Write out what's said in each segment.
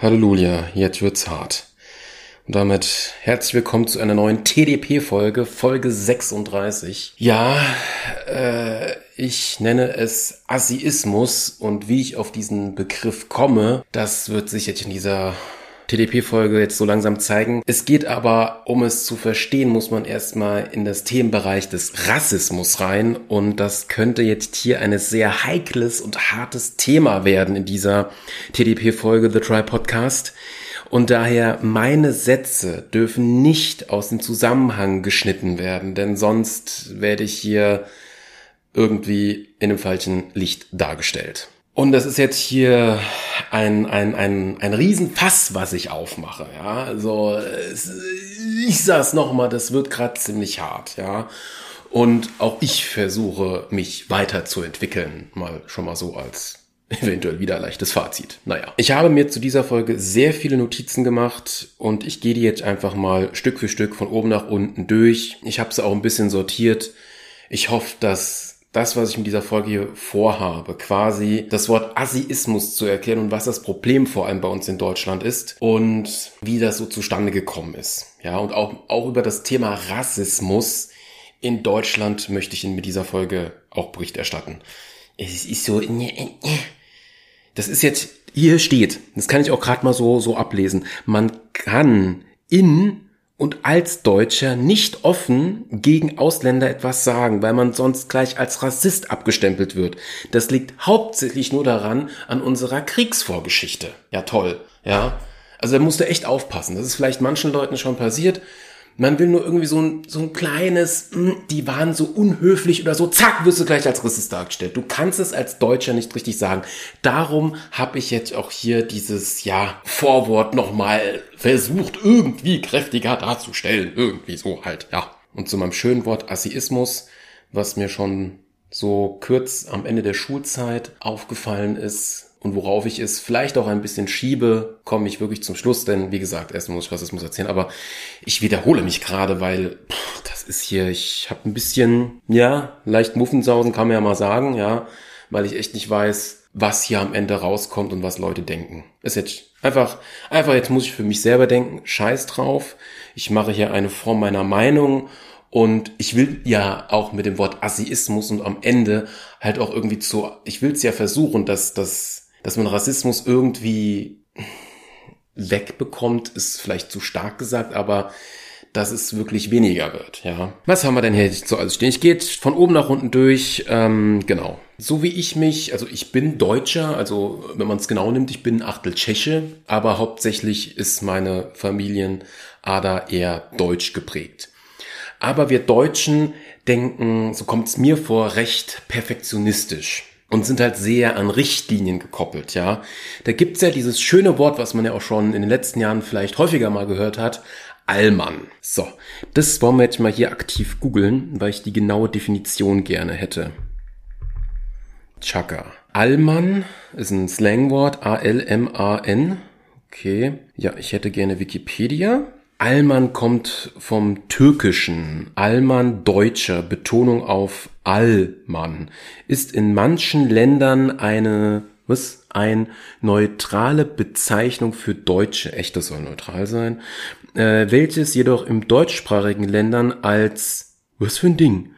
Halleluja, jetzt wird's hart. Und damit herzlich willkommen zu einer neuen TDP-Folge, Folge 36. Ja, äh, ich nenne es Assiismus und wie ich auf diesen Begriff komme, das wird sich jetzt in dieser TDP-Folge jetzt so langsam zeigen. Es geht aber, um es zu verstehen, muss man erstmal in das Themenbereich des Rassismus rein. Und das könnte jetzt hier ein sehr heikles und hartes Thema werden in dieser TDP-Folge The Try Podcast. Und daher meine Sätze dürfen nicht aus dem Zusammenhang geschnitten werden, denn sonst werde ich hier irgendwie in einem falschen Licht dargestellt. Und das ist jetzt hier ein, ein, ein, ein Riesenfass, was ich aufmache. Ja, also ich sag's nochmal, das wird gerade ziemlich hart. Ja, und auch ich versuche mich weiterzuentwickeln. Mal schon mal so als eventuell wieder leichtes Fazit. Naja, ich habe mir zu dieser Folge sehr viele Notizen gemacht und ich gehe die jetzt einfach mal Stück für Stück von oben nach unten durch. Ich habe sie auch ein bisschen sortiert. Ich hoffe, dass das, was ich mit dieser Folge hier vorhabe, quasi das Wort Asiismus zu erklären und was das Problem vor allem bei uns in Deutschland ist und wie das so zustande gekommen ist. Ja, und auch, auch über das Thema Rassismus in Deutschland möchte ich Ihnen mit dieser Folge auch Bericht erstatten. Es ist so, das ist jetzt, hier steht, das kann ich auch gerade mal so, so ablesen. Man kann in und als Deutscher nicht offen gegen Ausländer etwas sagen, weil man sonst gleich als Rassist abgestempelt wird. Das liegt hauptsächlich nur daran, an unserer Kriegsvorgeschichte. Ja, toll. Ja. Also da musst du echt aufpassen. Das ist vielleicht manchen Leuten schon passiert. Man will nur irgendwie so ein, so ein kleines, hm, die waren so unhöflich oder so, zack, wirst du gleich als Rassist dargestellt. Du kannst es als Deutscher nicht richtig sagen. Darum habe ich jetzt auch hier dieses, ja, Vorwort nochmal versucht, irgendwie kräftiger darzustellen. Irgendwie so halt, ja. Und zu meinem schönen Wort Assiismus, was mir schon so kurz am Ende der Schulzeit aufgefallen ist, und worauf ich es vielleicht auch ein bisschen schiebe, komme ich wirklich zum Schluss, denn wie gesagt, erst muss ich Rassismus erzählen, aber ich wiederhole mich gerade, weil pff, das ist hier, ich habe ein bisschen, ja, leicht Muffensausen kann man ja mal sagen, ja, weil ich echt nicht weiß, was hier am Ende rauskommt und was Leute denken. Ist jetzt einfach, einfach jetzt muss ich für mich selber denken, scheiß drauf. Ich mache hier eine Form meiner Meinung und ich will ja auch mit dem Wort Assiismus und am Ende halt auch irgendwie zu, ich will es ja versuchen, dass, dass dass man Rassismus irgendwie wegbekommt, ist vielleicht zu stark gesagt, aber dass es wirklich weniger wird, ja. Was haben wir denn hier so alles stehen? Ich gehe von oben nach unten durch, ähm, genau. So wie ich mich, also ich bin Deutscher, also wenn man es genau nimmt, ich bin Achtel Tscheche, aber hauptsächlich ist meine Familienader eher deutsch geprägt. Aber wir Deutschen denken, so kommt es mir vor, recht perfektionistisch und sind halt sehr an Richtlinien gekoppelt, ja. Da gibt's ja dieses schöne Wort, was man ja auch schon in den letzten Jahren vielleicht häufiger mal gehört hat, Allmann. So, das wollen wir jetzt mal hier aktiv googeln, weil ich die genaue Definition gerne hätte. Chaka. Allmann ist ein Slangwort, A-L-M-A-N. Okay. Ja, ich hätte gerne Wikipedia. Allmann kommt vom Türkischen. Allmann Deutscher, Betonung auf Allmann, ist in manchen Ländern eine, was? Ein neutrale Bezeichnung für Deutsche. Echt, das soll neutral sein. Äh, welches jedoch im deutschsprachigen Ländern als, was für ein Ding?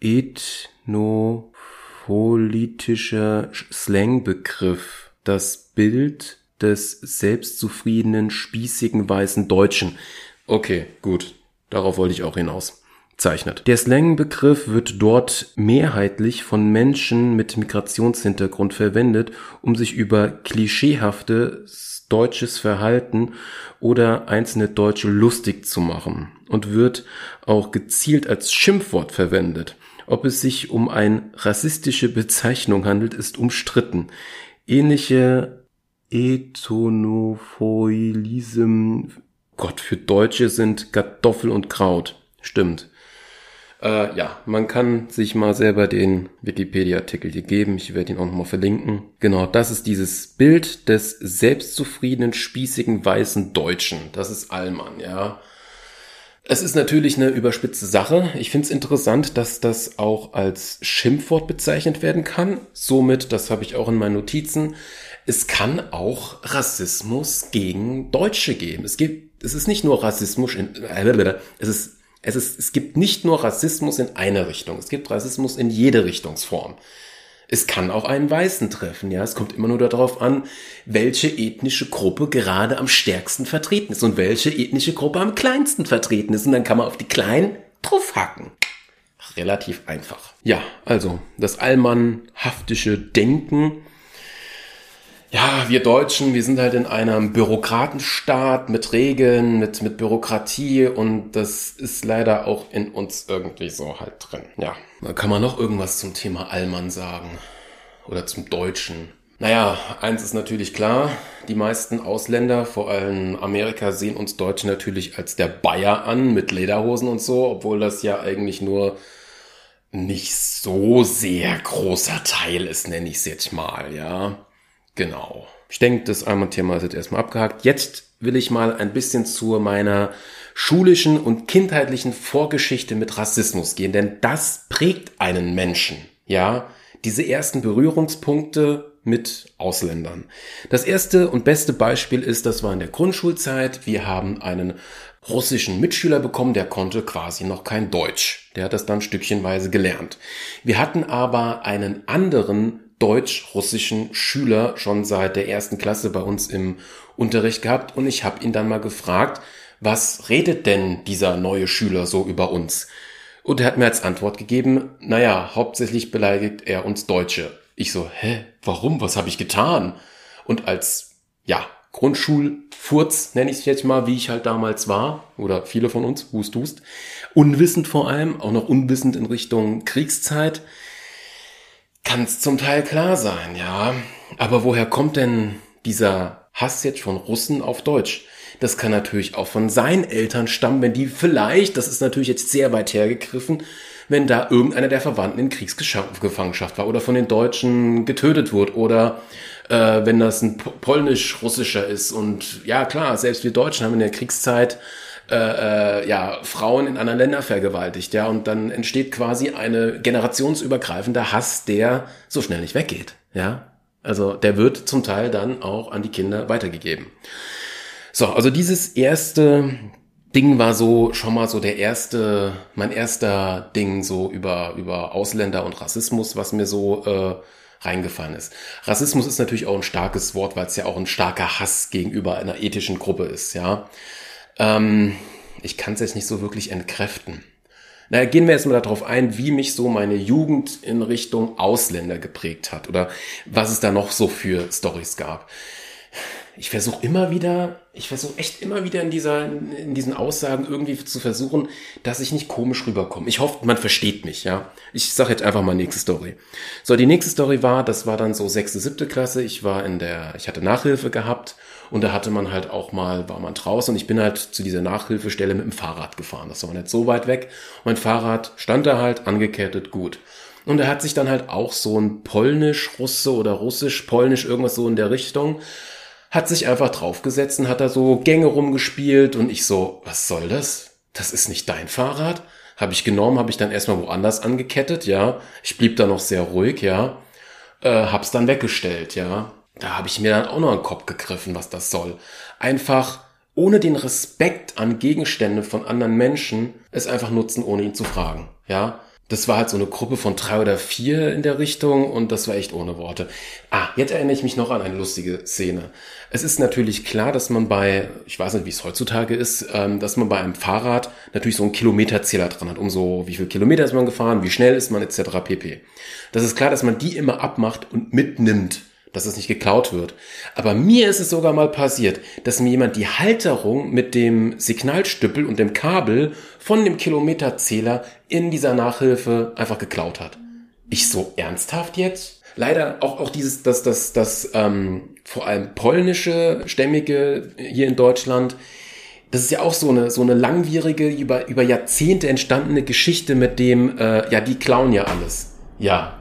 Ethnopolitischer Slangbegriff. Das Bild des selbstzufriedenen, spießigen, weißen Deutschen. Okay, gut. Darauf wollte ich auch hinaus. Zeichnet. Der Slangbegriff wird dort mehrheitlich von Menschen mit Migrationshintergrund verwendet, um sich über klischeehaftes deutsches Verhalten oder einzelne Deutsche lustig zu machen und wird auch gezielt als Schimpfwort verwendet. Ob es sich um eine rassistische Bezeichnung handelt, ist umstritten. Ähnliche Ethnophilism, Gott, für Deutsche sind Kartoffel und Kraut. Stimmt. Äh, ja, man kann sich mal selber den Wikipedia-Artikel hier geben. Ich werde ihn auch nochmal verlinken. Genau, das ist dieses Bild des selbstzufriedenen, spießigen, weißen Deutschen. Das ist Allmann, ja. Es ist natürlich eine überspitzte Sache. Ich finde es interessant, dass das auch als Schimpfwort bezeichnet werden kann. Somit, das habe ich auch in meinen Notizen, es kann auch Rassismus gegen Deutsche geben. Es gibt, es ist nicht nur Rassismus in, es ist, es ist, es gibt nicht nur Rassismus in eine Richtung. Es gibt Rassismus in jede Richtungsform. Es kann auch einen Weißen treffen, ja. Es kommt immer nur darauf an, welche ethnische Gruppe gerade am stärksten vertreten ist und welche ethnische Gruppe am kleinsten vertreten ist. Und dann kann man auf die Kleinen draufhacken. Relativ einfach. Ja, also das allmannhaftische Denken ja, wir Deutschen, wir sind halt in einem Bürokratenstaat mit Regeln, mit, mit Bürokratie und das ist leider auch in uns irgendwie so halt drin. Ja, da kann man noch irgendwas zum Thema Allmann sagen oder zum Deutschen. Naja, eins ist natürlich klar, die meisten Ausländer, vor allem Amerika, sehen uns Deutsche natürlich als der Bayer an mit Lederhosen und so, obwohl das ja eigentlich nur nicht so sehr großer Teil ist, nenne ich es jetzt mal, ja. Genau. Ich denke, das Alman-Thema ist jetzt erstmal abgehakt. Jetzt will ich mal ein bisschen zu meiner schulischen und kindheitlichen Vorgeschichte mit Rassismus gehen, denn das prägt einen Menschen. Ja, diese ersten Berührungspunkte mit Ausländern. Das erste und beste Beispiel ist, das war in der Grundschulzeit. Wir haben einen russischen Mitschüler bekommen, der konnte quasi noch kein Deutsch. Der hat das dann stückchenweise gelernt. Wir hatten aber einen anderen deutsch-russischen Schüler schon seit der ersten Klasse bei uns im Unterricht gehabt und ich habe ihn dann mal gefragt, was redet denn dieser neue Schüler so über uns? Und er hat mir als Antwort gegeben, naja, hauptsächlich beleidigt er uns Deutsche. Ich so, hä, warum, was habe ich getan? Und als, ja, Grundschulfurz, nenne ich es jetzt mal, wie ich halt damals war, oder viele von uns, hust, hust, unwissend vor allem, auch noch unwissend in Richtung Kriegszeit, kann es zum Teil klar sein, ja. Aber woher kommt denn dieser Hass jetzt von Russen auf Deutsch? Das kann natürlich auch von seinen Eltern stammen, wenn die vielleicht, das ist natürlich jetzt sehr weit hergegriffen, wenn da irgendeiner der Verwandten in Kriegsgefangenschaft war oder von den Deutschen getötet wurde oder äh, wenn das ein polnisch-russischer ist. Und ja, klar, selbst wir Deutschen haben in der Kriegszeit äh, äh, ja, Frauen in anderen Ländern vergewaltigt, ja, und dann entsteht quasi eine generationsübergreifender Hass, der so schnell nicht weggeht, ja. Also der wird zum Teil dann auch an die Kinder weitergegeben. So, also dieses erste Ding war so schon mal so der erste, mein erster Ding so über über Ausländer und Rassismus, was mir so äh, reingefallen ist. Rassismus ist natürlich auch ein starkes Wort, weil es ja auch ein starker Hass gegenüber einer ethischen Gruppe ist, ja. Ähm, ich kann es jetzt nicht so wirklich entkräften. Na, gehen wir jetzt mal darauf ein, wie mich so meine Jugend in Richtung Ausländer geprägt hat oder was es da noch so für Stories gab ich versuche immer wieder, ich versuche echt immer wieder in dieser, in diesen Aussagen irgendwie zu versuchen, dass ich nicht komisch rüberkomme. Ich hoffe, man versteht mich, ja. Ich sage jetzt einfach mal nächste Story. So, die nächste Story war, das war dann so sechste, siebte Klasse. Ich war in der, ich hatte Nachhilfe gehabt und da hatte man halt auch mal, war man draußen und ich bin halt zu dieser Nachhilfestelle mit dem Fahrrad gefahren. Das war nicht so weit weg. Mein Fahrrad stand da halt angekettet, gut. Und er hat sich dann halt auch so ein Polnisch-Russe oder Russisch-Polnisch, irgendwas so in der Richtung, hat sich einfach draufgesetzt und hat da so Gänge rumgespielt und ich so, was soll das? Das ist nicht dein Fahrrad? Habe ich genommen, habe ich dann erstmal woanders angekettet, ja. Ich blieb da noch sehr ruhig, ja. Äh, hab's dann weggestellt, ja. Da habe ich mir dann auch noch einen Kopf gegriffen, was das soll. Einfach ohne den Respekt an Gegenstände von anderen Menschen es einfach nutzen, ohne ihn zu fragen, ja das war halt so eine Gruppe von drei oder vier in der Richtung und das war echt ohne Worte. Ah, jetzt erinnere ich mich noch an eine lustige Szene. Es ist natürlich klar, dass man bei, ich weiß nicht, wie es heutzutage ist, ähm, dass man bei einem Fahrrad natürlich so einen Kilometerzähler dran hat, um so, wie viel Kilometer ist man gefahren, wie schnell ist man etc. pp. Das ist klar, dass man die immer abmacht und mitnimmt dass es nicht geklaut wird. Aber mir ist es sogar mal passiert, dass mir jemand die Halterung mit dem Signalstüppel und dem Kabel von dem Kilometerzähler in dieser Nachhilfe einfach geklaut hat. Ich so ernsthaft jetzt? Leider auch, auch dieses, das, das, das, ähm, vor allem polnische Stämmige hier in Deutschland, das ist ja auch so eine, so eine langwierige, über, über Jahrzehnte entstandene Geschichte mit dem, äh, ja, die klauen ja alles. Ja,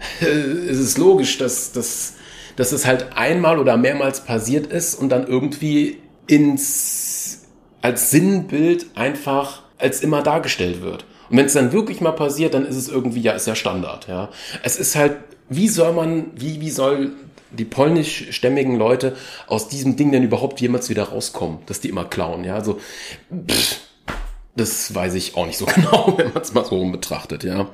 es ist logisch, dass, dass, dass es halt einmal oder mehrmals passiert ist und dann irgendwie ins, als Sinnbild einfach als immer dargestellt wird. Und wenn es dann wirklich mal passiert, dann ist es irgendwie, ja, ist ja Standard, ja. Es ist halt, wie soll man, wie, wie soll die polnischstämmigen Leute aus diesem Ding denn überhaupt jemals wieder rauskommen, dass die immer klauen, ja, also pff, das weiß ich auch nicht so genau, wenn man es mal so betrachtet, ja.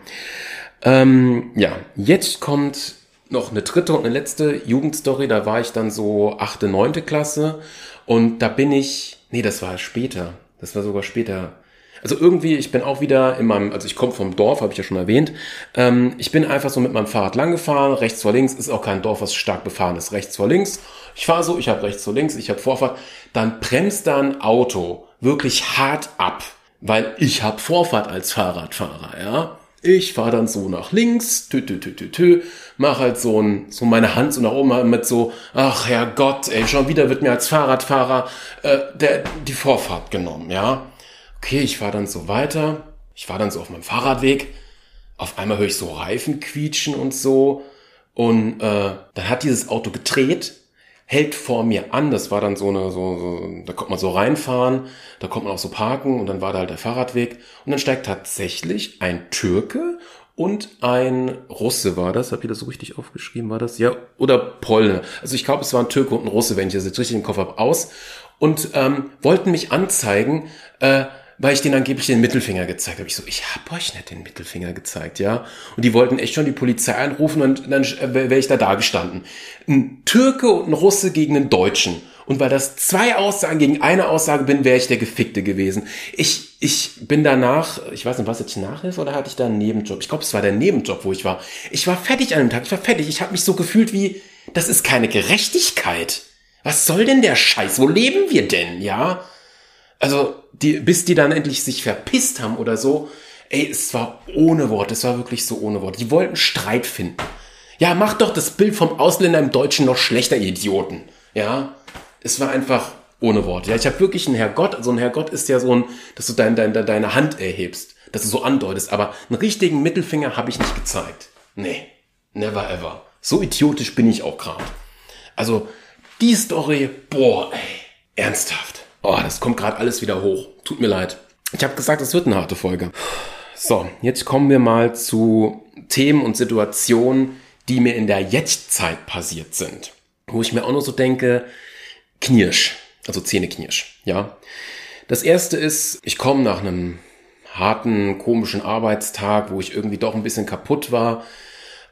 Ähm, ja, jetzt kommt noch eine dritte und eine letzte Jugendstory, da war ich dann so achte, neunte Klasse und da bin ich, nee, das war später, das war sogar später, also irgendwie, ich bin auch wieder in meinem, also ich komme vom Dorf, habe ich ja schon erwähnt. Ähm, ich bin einfach so mit meinem Fahrrad lang gefahren, rechts vor links, ist auch kein Dorf, was stark befahren ist, rechts vor links. Ich fahre so, ich habe rechts vor links, ich habe Vorfahrt. Dann bremst da ein Auto wirklich hart ab, weil ich habe Vorfahrt als Fahrradfahrer, ja. Ich fahre dann so nach links, tü, tü, tü, tü, tü, mach halt so, ein, so meine Hand so nach oben mit so, ach Herrgott, ey, schon wieder wird mir als Fahrradfahrer äh, der, die Vorfahrt genommen, ja. Okay, ich fahre dann so weiter. Ich war dann so auf meinem Fahrradweg. Auf einmal höre ich so Reifen quietschen und so. Und äh, dann hat dieses Auto gedreht, hält vor mir an. Das war dann so eine, so, so, da kommt man so reinfahren, da kommt man auch so parken und dann war da halt der Fahrradweg. Und dann steigt tatsächlich ein Türke und ein Russe war das. Hab ich das so richtig aufgeschrieben? War das? Ja, oder Polne. Also ich glaube, es war ein Türke und ein Russe, wenn ich das jetzt richtig im Kopf habe, aus. Und ähm, wollten mich anzeigen, äh, weil ich denen angeblich den Mittelfinger gezeigt habe. Ich so, ich hab euch nicht den Mittelfinger gezeigt, ja. Und die wollten echt schon die Polizei anrufen und dann wäre ich da da gestanden. Ein Türke und ein Russe gegen einen Deutschen. Und weil das zwei Aussagen gegen eine Aussage bin, wäre ich der Gefickte gewesen. Ich, ich bin danach, ich weiß nicht, was jetzt Nachhilfe oder hatte ich da einen Nebenjob? Ich glaube, es war der Nebenjob, wo ich war. Ich war fertig an dem Tag, ich war fertig. Ich habe mich so gefühlt wie, das ist keine Gerechtigkeit. Was soll denn der Scheiß? Wo leben wir denn, ja? Also, die, bis die dann endlich sich verpisst haben oder so, ey, es war ohne Wort, es war wirklich so ohne Wort. Die wollten Streit finden. Ja, mach doch das Bild vom Ausländer im Deutschen noch schlechter, Idioten. Ja, es war einfach ohne Wort. Ja, ich habe wirklich einen Herrgott, also ein Herrgott ist ja so ein, dass du dein, dein, deine Hand erhebst, dass du so andeutest, aber einen richtigen Mittelfinger habe ich nicht gezeigt. Nee, never ever. So idiotisch bin ich auch gerade. Also, die Story, boah, ey, ernsthaft. Oh, das kommt gerade alles wieder hoch. Tut mir leid. Ich habe gesagt, es wird eine harte Folge. So, jetzt kommen wir mal zu Themen und Situationen, die mir in der Jetztzeit passiert sind. Wo ich mir auch noch so denke, Knirsch, also Zähneknirsch, ja. Das erste ist, ich komme nach einem harten, komischen Arbeitstag, wo ich irgendwie doch ein bisschen kaputt war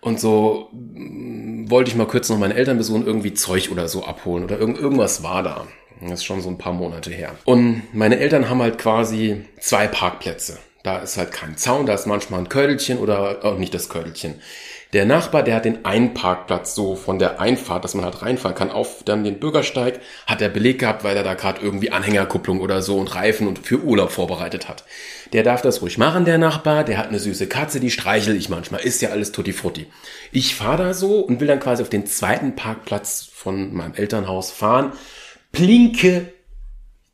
und so mm, wollte ich mal kurz noch meine Eltern besuchen, irgendwie Zeug oder so abholen oder irgend, irgendwas war da. Das ist schon so ein paar Monate her. Und meine Eltern haben halt quasi zwei Parkplätze. Da ist halt kein Zaun, da ist manchmal ein Ködelchen oder auch nicht das Ködelchen. Der Nachbar, der hat den einen Parkplatz so von der Einfahrt, dass man halt reinfahren kann, auf dann den Bürgersteig, hat er Beleg gehabt, weil er da gerade irgendwie Anhängerkupplung oder so und Reifen und für Urlaub vorbereitet hat. Der darf das ruhig machen, der Nachbar, der hat eine süße Katze, die streichel ich manchmal, ist ja alles tutti frutti. Ich fahre da so und will dann quasi auf den zweiten Parkplatz von meinem Elternhaus fahren Plinke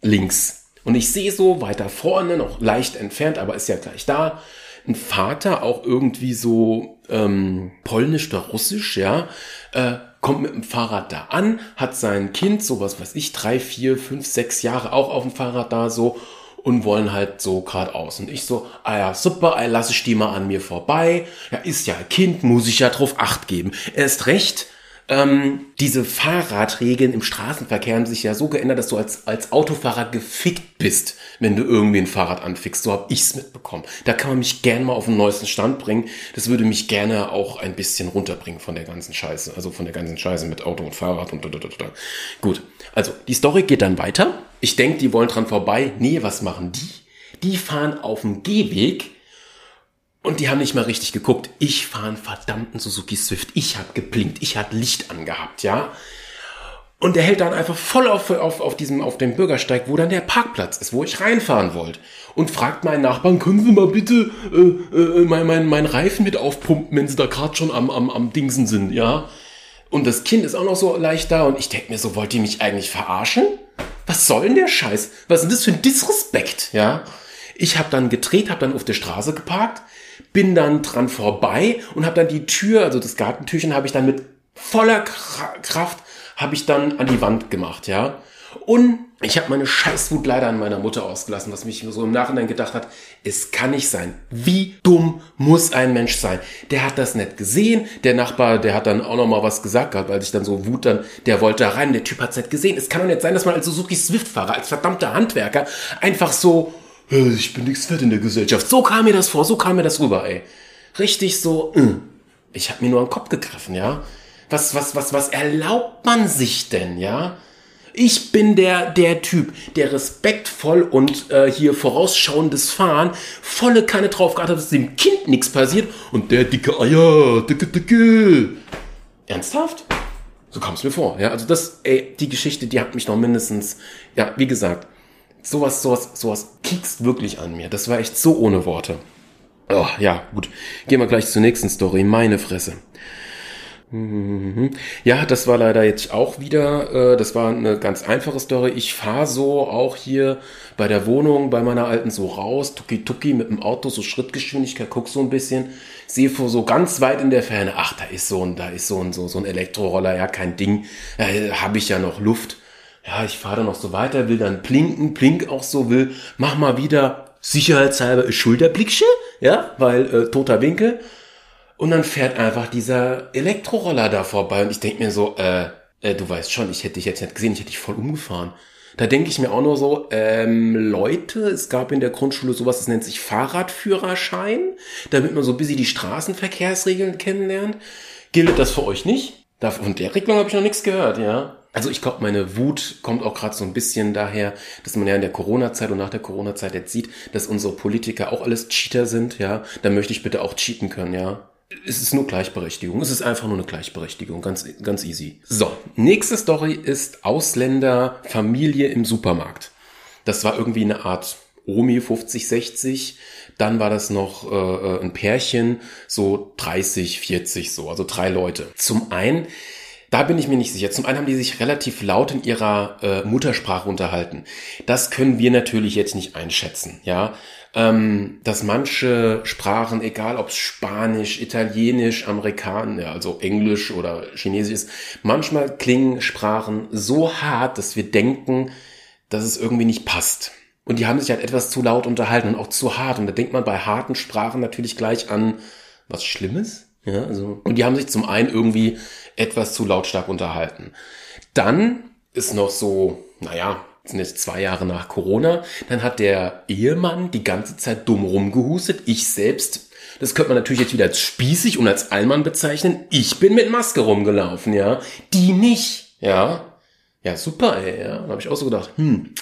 links. Und ich sehe so weiter vorne, noch leicht entfernt, aber ist ja gleich da, ein Vater, auch irgendwie so ähm, polnisch oder russisch, ja, äh, kommt mit dem Fahrrad da an, hat sein Kind, so was weiß ich, drei, vier, fünf, sechs Jahre auch auf dem Fahrrad da so und wollen halt so geradeaus. Und ich so, ah ja, super, ey, lass ich die mal an mir vorbei. Ja, ist ja ein Kind, muss ich ja drauf acht geben. Er ist recht, ähm, diese Fahrradregeln im Straßenverkehr haben sich ja so geändert, dass du als, als Autofahrer gefickt bist, wenn du irgendwie ein Fahrrad anfickst. So habe ich's mitbekommen. Da kann man mich gerne mal auf den neuesten Stand bringen. Das würde mich gerne auch ein bisschen runterbringen von der ganzen Scheiße. Also von der ganzen Scheiße mit Auto und Fahrrad und da, da, da, da. Gut. Also, die Story geht dann weiter. Ich denke, die wollen dran vorbei. Nee, was machen die? Die fahren auf dem Gehweg und die haben nicht mal richtig geguckt. Ich fahre einen verdammten Suzuki Swift. Ich habe geblinkt. Ich hatte Licht angehabt, ja. Und der hält dann einfach voll auf, auf, auf diesem, auf dem Bürgersteig, wo dann der Parkplatz ist, wo ich reinfahren wollte. Und fragt meinen Nachbarn, können Sie mal bitte äh, äh, mein, mein, mein Reifen mit aufpumpen, wenn Sie da gerade schon am, am, am Dingsen sind, ja? Und das Kind ist auch noch so leicht da und ich denke mir so, wollt ihr mich eigentlich verarschen? Was soll denn der Scheiß? Was ist denn das für ein Disrespekt, ja? Ich habe dann gedreht, habe dann auf der Straße geparkt, bin dann dran vorbei und habe dann die Tür, also das Gartentürchen, habe ich dann mit voller Kraft habe ich dann an die Wand gemacht, ja. Und ich habe meine Scheißwut leider an meiner Mutter ausgelassen, was mich so im Nachhinein gedacht hat, es kann nicht sein. Wie dumm muss ein Mensch sein? Der hat das nicht gesehen. Der Nachbar, der hat dann auch noch mal was gesagt gehabt, als ich dann so Wut dann, der wollte da rein, der Typ hat's nicht gesehen. Es kann doch nicht sein, dass man als Suzuki Swift-Fahrer, als verdammter Handwerker einfach so, ich bin nichts wert in der Gesellschaft. So kam mir das vor, so kam mir das rüber, ey. Richtig so, äh. ich habe mir nur den Kopf gegriffen, ja. Was, was, was, was erlaubt man sich denn, ja? Ich bin der, der Typ, der respektvoll und äh, hier vorausschauendes Fahren volle Kanne drauf hat, dass dem Kind nichts passiert und der dicke Eier, dicke, dicke. Ernsthaft? So kam es mir vor. Ja, also das, ey, die Geschichte, die hat mich noch mindestens, ja, wie gesagt, sowas, sowas, sowas kiekst wirklich an mir. Das war echt so ohne Worte. Oh, ja, gut. Gehen wir gleich zur nächsten Story. Meine Fresse. Mhm. Ja, das war leider jetzt auch wieder, äh, das war eine ganz einfache Story. Ich fahre so auch hier bei der Wohnung bei meiner alten so raus, tuki tuki mit dem Auto, so Schrittgeschwindigkeit, guck so ein bisschen, sehe so ganz weit in der Ferne, ach, da ist so ein, da ist so ein, so, so ein Elektroroller, ja, kein Ding, äh, habe ich ja noch Luft. Ja, ich fahre dann noch so weiter, will dann blinken, blink auch so, will, mach mal wieder sicherheitshalber Schulterblicksche, ja, weil äh, toter Winkel und dann fährt einfach dieser Elektroroller da vorbei und ich denke mir so, äh, äh, du weißt schon, ich hätte dich jetzt nicht gesehen, ich hätte dich voll umgefahren. Da denke ich mir auch nur so, ähm, Leute, es gab in der Grundschule sowas, das nennt sich Fahrradführerschein, damit man so ein bisschen die Straßenverkehrsregeln kennenlernt. Gilt das für euch nicht? Von der Regelung habe ich noch nichts gehört, ja. Also ich glaube, meine Wut kommt auch gerade so ein bisschen daher, dass man ja in der Corona-Zeit und nach der Corona-Zeit jetzt sieht, dass unsere Politiker auch alles Cheater sind, ja. Da möchte ich bitte auch cheaten können, ja es ist nur Gleichberechtigung. Es ist einfach nur eine Gleichberechtigung. Ganz, ganz easy. So. Nächste Story ist Ausländer, Familie im Supermarkt. Das war irgendwie eine Art Omi 50, 60. Dann war das noch äh, ein Pärchen, so 30, 40, so, also drei Leute. Zum einen, da bin ich mir nicht sicher. Zum einen haben die sich relativ laut in ihrer äh, Muttersprache unterhalten. Das können wir natürlich jetzt nicht einschätzen, ja ähm, dass manche Sprachen, egal ob es Spanisch, Italienisch, Amerikanisch, ja, also Englisch oder Chinesisch ist, manchmal klingen Sprachen so hart, dass wir denken, dass es irgendwie nicht passt. Und die haben sich halt etwas zu laut unterhalten und auch zu hart. Und da denkt man bei harten Sprachen natürlich gleich an was Schlimmes. Ja, also, und die haben sich zum einen irgendwie etwas zu lautstark unterhalten. Dann ist noch so, naja, sind jetzt zwei Jahre nach Corona, dann hat der Ehemann die ganze Zeit dumm rumgehustet. Ich selbst, das könnte man natürlich jetzt wieder als spießig und als Allmann bezeichnen. Ich bin mit Maske rumgelaufen, ja. Die nicht, ja. Ja, super, ey, ja. Da habe ich auch so gedacht, hm,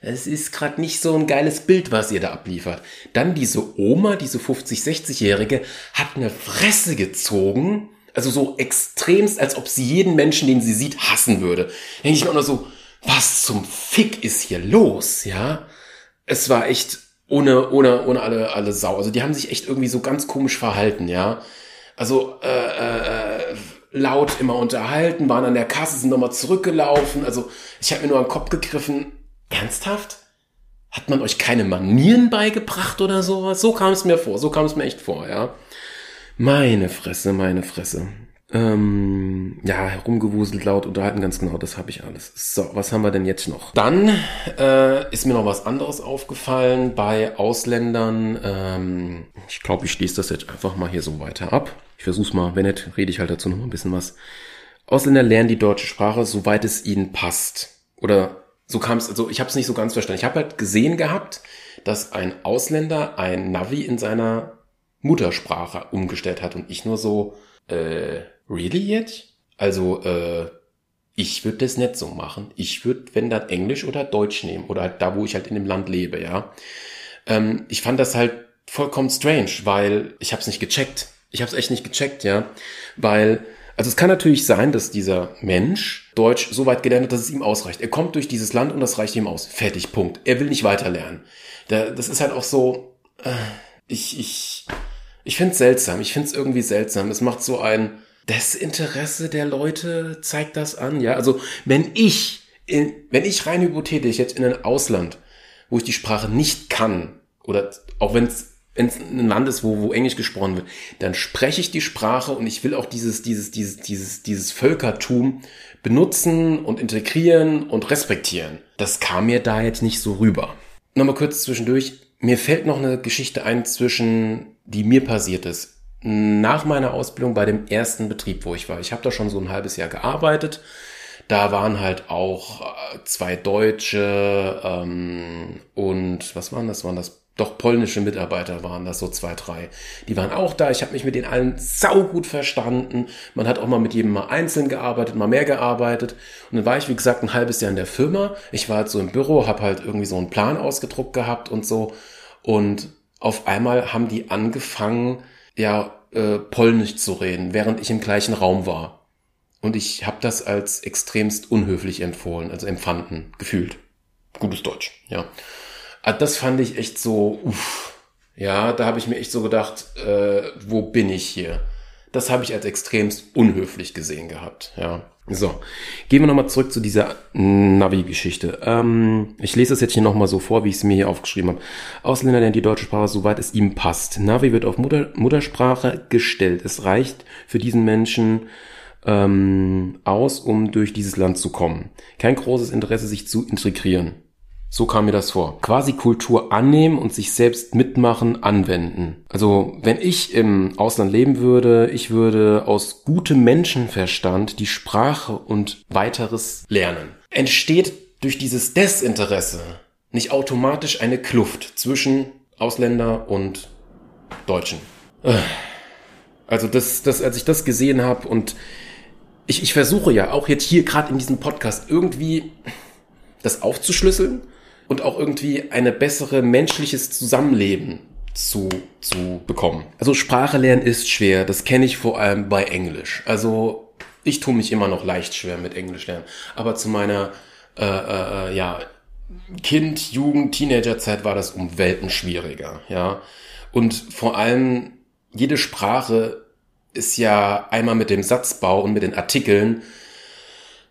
es ist gerade nicht so ein geiles Bild, was ihr da abliefert. Dann diese Oma, diese 50, 60-Jährige, hat eine Fresse gezogen. Also so extremst, als ob sie jeden Menschen, den sie sieht, hassen würde. Denke ich mir auch noch so, was zum Fick ist hier los, ja? Es war echt ohne, ohne, ohne alle, alle Sau. Also die haben sich echt irgendwie so ganz komisch verhalten, ja? Also, äh, äh, laut immer unterhalten, waren an der Kasse, sind nochmal zurückgelaufen. Also ich habe mir nur den Kopf gegriffen. Ernsthaft? Hat man euch keine Manieren beigebracht oder sowas? So kam es mir vor, so kam es mir echt vor, ja. Meine Fresse, meine Fresse. Ähm, ja, herumgewuselt, laut unterhalten, ganz genau, das habe ich alles. So, was haben wir denn jetzt noch? Dann äh, ist mir noch was anderes aufgefallen bei Ausländern. Ähm, ich glaube, ich schließe das jetzt einfach mal hier so weiter ab. Ich versuch's mal, wenn nicht, rede ich halt dazu noch mal ein bisschen was. Ausländer lernen die deutsche Sprache, soweit es ihnen passt. Oder so kam es, also ich habe es nicht so ganz verstanden. Ich habe halt gesehen gehabt, dass ein Ausländer ein Navi in seiner Muttersprache umgestellt hat und ich nur so, äh, really jetzt? Also, äh, ich würde das nicht so machen. Ich würde, wenn dann Englisch oder Deutsch nehmen oder halt da, wo ich halt in dem Land lebe, ja. Ähm, ich fand das halt vollkommen strange, weil ich habe es nicht gecheckt. Ich habe es echt nicht gecheckt, ja, weil also es kann natürlich sein, dass dieser Mensch Deutsch so weit gelernt hat, dass es ihm ausreicht. Er kommt durch dieses Land und das reicht ihm aus. Fertig, Punkt. Er will nicht weiterlernen. Das ist halt auch so. Äh, ich ich ich finde es seltsam. Ich finde es irgendwie seltsam. Es macht so ein Desinteresse der Leute zeigt das an, ja. Also wenn ich, in, wenn ich rein hypothetisch jetzt in ein Ausland, wo ich die Sprache nicht kann, oder auch wenn es wenn es ein Land ist, wo, wo Englisch gesprochen wird, dann spreche ich die Sprache und ich will auch dieses, dieses, dieses, dieses, dieses Völkertum benutzen und integrieren und respektieren. Das kam mir da jetzt nicht so rüber. Nochmal kurz zwischendurch. Mir fällt noch eine Geschichte ein zwischen, die mir passiert ist. Nach meiner Ausbildung bei dem ersten Betrieb, wo ich war. Ich habe da schon so ein halbes Jahr gearbeitet. Da waren halt auch äh, zwei Deutsche ähm, und was waren das? Waren das doch polnische Mitarbeiter waren das, so zwei, drei. Die waren auch da. Ich habe mich mit denen allen saugut verstanden. Man hat auch mal mit jedem mal einzeln gearbeitet, mal mehr gearbeitet. Und dann war ich, wie gesagt, ein halbes Jahr in der Firma. Ich war halt so im Büro, habe halt irgendwie so einen Plan ausgedruckt gehabt und so. Und auf einmal haben die angefangen, ja, äh, polnisch zu reden, während ich im gleichen Raum war. Und ich habe das als extremst unhöflich empfohlen, also empfanden, gefühlt. Gutes Deutsch, ja. Ah, das fand ich echt so, uff. Ja, da habe ich mir echt so gedacht, äh, wo bin ich hier? Das habe ich als extremst unhöflich gesehen gehabt. Ja. So, gehen wir nochmal zurück zu dieser Navi-Geschichte. Ähm, ich lese es jetzt hier nochmal so vor, wie ich es mir hier aufgeschrieben habe. Ausländer lernen die deutsche Sprache, soweit es ihm passt. Navi wird auf Mutter, Muttersprache gestellt. Es reicht für diesen Menschen ähm, aus, um durch dieses Land zu kommen. Kein großes Interesse, sich zu integrieren. So kam mir das vor. Quasi Kultur annehmen und sich selbst mitmachen, anwenden. Also wenn ich im Ausland leben würde, ich würde aus gutem Menschenverstand die Sprache und weiteres lernen. Entsteht durch dieses Desinteresse nicht automatisch eine Kluft zwischen Ausländer und Deutschen. Also das, das, als ich das gesehen habe und ich, ich versuche ja auch jetzt hier gerade in diesem Podcast irgendwie das aufzuschlüsseln und auch irgendwie eine bessere menschliches Zusammenleben zu, zu bekommen. Also Sprache lernen ist schwer. Das kenne ich vor allem bei Englisch. Also ich tue mich immer noch leicht schwer mit Englisch lernen. Aber zu meiner äh, äh, ja, Kind, Jugend, Teenagerzeit war das um Welten schwieriger. Ja. Und vor allem jede Sprache ist ja einmal mit dem Satzbau und mit den Artikeln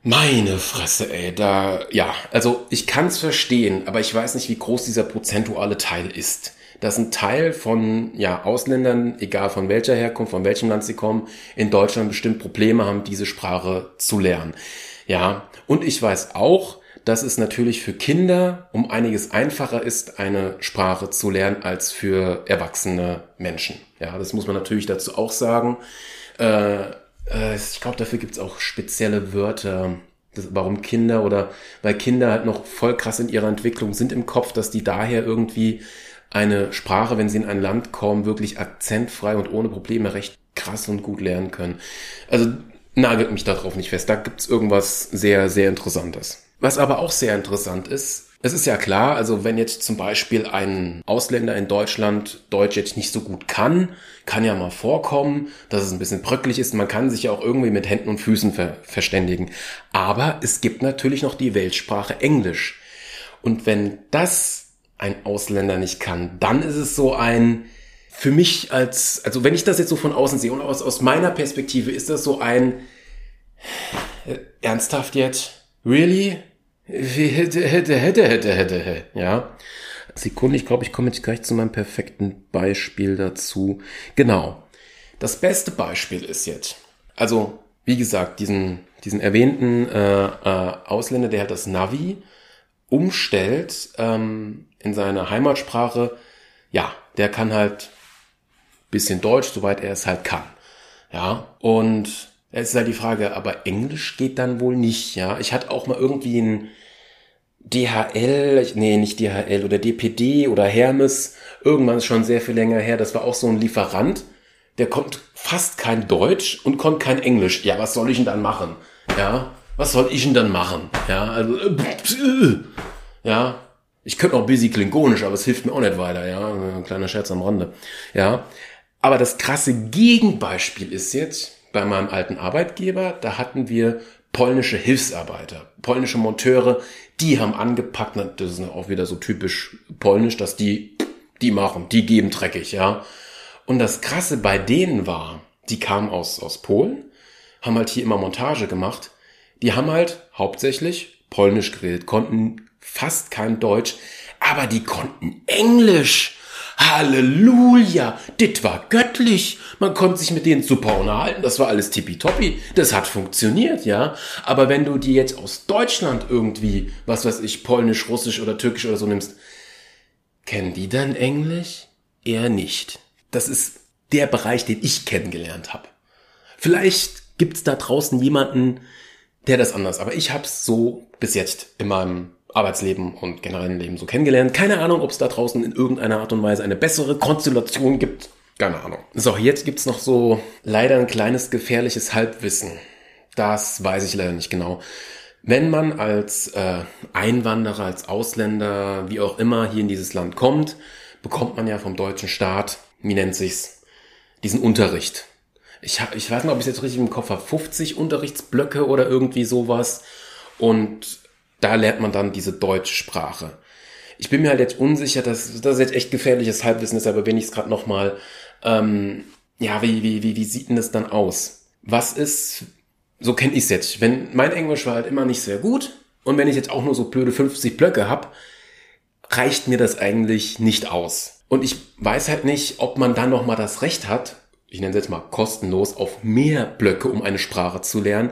meine Fresse, ey, da, ja, also ich kann es verstehen, aber ich weiß nicht, wie groß dieser prozentuale Teil ist. Dass ein Teil von ja, Ausländern, egal von welcher Herkunft, von welchem Land sie kommen, in Deutschland bestimmt Probleme haben, diese Sprache zu lernen. Ja, und ich weiß auch, dass es natürlich für Kinder um einiges einfacher ist, eine Sprache zu lernen, als für erwachsene Menschen. Ja, das muss man natürlich dazu auch sagen. Äh, äh, ich glaube, dafür gibt's auch spezielle Wörter. Das, warum Kinder oder weil Kinder halt noch voll krass in ihrer Entwicklung sind im Kopf, dass die daher irgendwie eine Sprache, wenn sie in ein Land kommen, wirklich akzentfrei und ohne Probleme recht krass und gut lernen können. Also nagelt mich darauf nicht fest. Da gibt's irgendwas sehr, sehr Interessantes. Was aber auch sehr interessant ist, es ist ja klar, also wenn jetzt zum Beispiel ein Ausländer in Deutschland Deutsch jetzt nicht so gut kann, kann ja mal vorkommen, dass es ein bisschen bröcklich ist. Man kann sich ja auch irgendwie mit Händen und Füßen ver verständigen. Aber es gibt natürlich noch die Weltsprache Englisch. Und wenn das ein Ausländer nicht kann, dann ist es so ein, für mich als, also wenn ich das jetzt so von außen sehe und aus, aus meiner Perspektive ist das so ein, äh, ernsthaft jetzt? Really? Hätte, hätte, hätte, hätte, hätte, ja. Sekunde, ich glaube, ich komme jetzt gleich zu meinem perfekten Beispiel dazu. Genau. Das beste Beispiel ist jetzt, also wie gesagt, diesen, diesen erwähnten äh, äh, Ausländer, der halt das Navi umstellt ähm, in seine Heimatsprache, ja, der kann halt bisschen Deutsch, soweit er es halt kann. Ja, und Jetzt ist halt die Frage, aber Englisch geht dann wohl nicht, ja. Ich hatte auch mal irgendwie ein DHL, nee, nicht DHL oder DPD oder Hermes, irgendwann ist schon sehr viel länger her, das war auch so ein Lieferant, der konnte fast kein Deutsch und konnte kein Englisch. Ja, was soll ich denn dann machen? Ja, was soll ich denn dann machen? Ja, also, äh, ja, ich könnte auch busy klingonisch, aber es hilft mir auch nicht weiter, ja, ein kleiner Scherz am Rande, ja. Aber das krasse Gegenbeispiel ist jetzt, bei meinem alten Arbeitgeber, da hatten wir polnische Hilfsarbeiter, polnische Monteure, die haben angepackt, das ist auch wieder so typisch polnisch, dass die, die machen, die geben dreckig, ja. Und das Krasse bei denen war, die kamen aus, aus Polen, haben halt hier immer Montage gemacht, die haben halt hauptsächlich polnisch geredet, konnten fast kein Deutsch, aber die konnten Englisch. Halleluja, dit war göttlich. Man konnte sich mit denen super unterhalten, das war alles tippitoppi. Das hat funktioniert, ja. Aber wenn du die jetzt aus Deutschland irgendwie, was weiß ich, polnisch, russisch oder türkisch oder so nimmst, kennen die dann Englisch? Eher nicht. Das ist der Bereich, den ich kennengelernt habe. Vielleicht gibt's da draußen jemanden, der das anders, aber ich hab's so bis jetzt in meinem Arbeitsleben und generellen Leben so kennengelernt. Keine Ahnung, ob es da draußen in irgendeiner Art und Weise eine bessere Konstellation gibt. Keine Ahnung. So, jetzt gibt's noch so leider ein kleines gefährliches Halbwissen. Das weiß ich leider nicht genau. Wenn man als äh, Einwanderer, als Ausländer, wie auch immer hier in dieses Land kommt, bekommt man ja vom deutschen Staat, wie nennt sich's, diesen Unterricht. Ich, hab, ich weiß nicht, ob ich jetzt richtig im Kopf habe, 50 Unterrichtsblöcke oder irgendwie sowas. Und da lernt man dann diese deutsche Sprache. Ich bin mir halt jetzt unsicher, dass das jetzt echt gefährliches Halbwissen ist, aber wenn ich es gerade nochmal, ähm, ja, wie, wie, wie, wie sieht denn das dann aus? Was ist, so kenne ich es jetzt, wenn mein Englisch war halt immer nicht sehr gut und wenn ich jetzt auch nur so blöde 50 Blöcke hab, reicht mir das eigentlich nicht aus. Und ich weiß halt nicht, ob man dann nochmal das Recht hat, ich nenne es jetzt mal kostenlos, auf mehr Blöcke, um eine Sprache zu lernen,